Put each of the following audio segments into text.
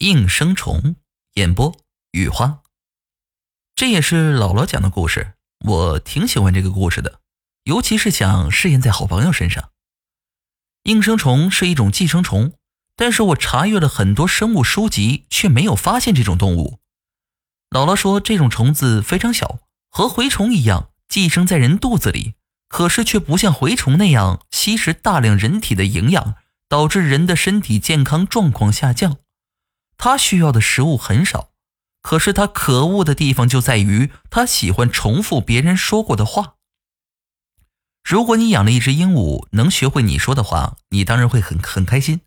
应声虫演播雨花，这也是姥姥讲的故事，我挺喜欢这个故事的，尤其是想试验在好朋友身上。应声虫是一种寄生虫，但是我查阅了很多生物书籍，却没有发现这种动物。姥姥说这种虫子非常小，和蛔虫一样寄生在人肚子里，可是却不像蛔虫那样吸食大量人体的营养，导致人的身体健康状况下降。他需要的食物很少，可是他可恶的地方就在于他喜欢重复别人说过的话。如果你养了一只鹦鹉，能学会你说的话，你当然会很很开心。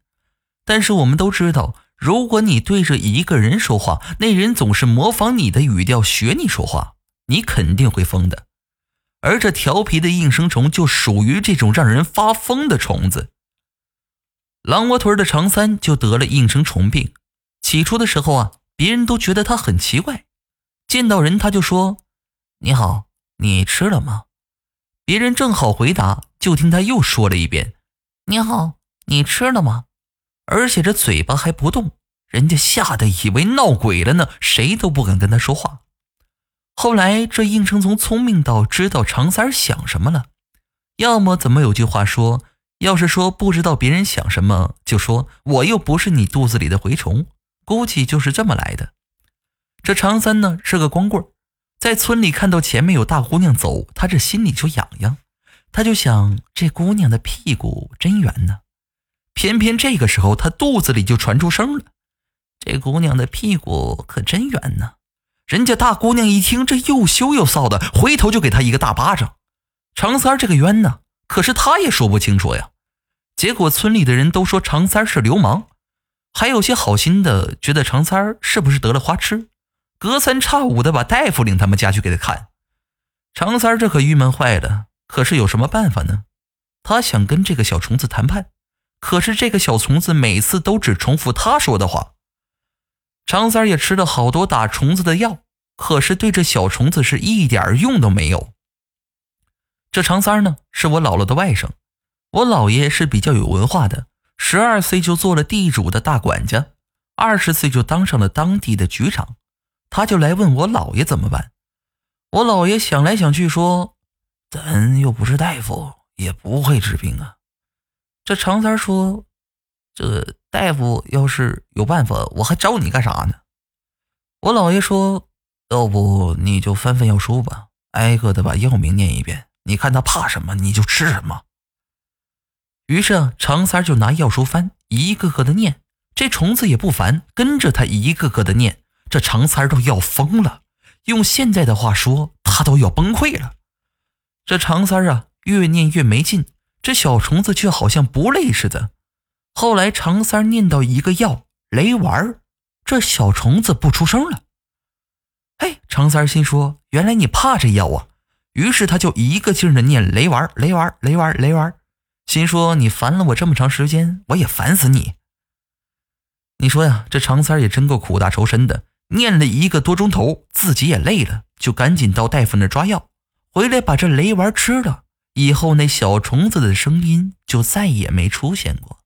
但是我们都知道，如果你对着一个人说话，那人总是模仿你的语调学你说话，你肯定会疯的。而这调皮的应声虫就属于这种让人发疯的虫子。狼窝屯的常三就得了应声虫病。起初的时候啊，别人都觉得他很奇怪，见到人他就说：“你好，你吃了吗？”别人正好回答，就听他又说了一遍：“你好，你吃了吗？”而且这嘴巴还不动，人家吓得以为闹鬼了呢，谁都不敢跟他说话。后来这应声虫聪明到知道常三想什么了，要么怎么有句话说：“要是说不知道别人想什么，就说我又不是你肚子里的蛔虫。”估计就是这么来的。这常三呢是个光棍，在村里看到前面有大姑娘走，他这心里就痒痒，他就想这姑娘的屁股真圆呢。偏偏这个时候，他肚子里就传出声了：“这姑娘的屁股可真圆呢。”人家大姑娘一听，这又羞又臊的，回头就给他一个大巴掌。常三这个冤呢，可是他也说不清楚呀。结果村里的人都说常三是流氓。还有些好心的觉得常三儿是不是得了花痴，隔三差五的把大夫领他们家去给他看。常三儿这可郁闷坏了，可是有什么办法呢？他想跟这个小虫子谈判，可是这个小虫子每次都只重复他说的话。常三儿也吃了好多打虫子的药，可是对这小虫子是一点用都没有。这常三儿呢，是我姥姥的外甥，我姥爷是比较有文化的。十二岁就做了地主的大管家，二十岁就当上了当地的局长。他就来问我姥爷怎么办。我姥爷想来想去说：“咱又不是大夫，也不会治病啊。”这常三说：“这大夫要是有办法，我还找你干啥呢？”我姥爷说：“要不你就翻翻药书吧，挨个的把药名念一遍，你看他怕什么，你就吃什么。”于是啊常三就拿药书翻，一个个的念。这虫子也不烦，跟着他一个个的念。这常三都要疯了，用现在的话说，他都要崩溃了。这常三啊，越念越没劲，这小虫子却好像不累似的。后来常三念到一个药雷丸，这小虫子不出声了。哎，常三心说，原来你怕这药啊。于是他就一个劲的念雷丸，雷丸，雷丸，雷丸。心说：“你烦了我这么长时间，我也烦死你。”你说呀，这常三也真够苦大仇深的，念了一个多钟头，自己也累了，就赶紧到大夫那抓药，回来把这雷丸吃了。以后那小虫子的声音就再也没出现过。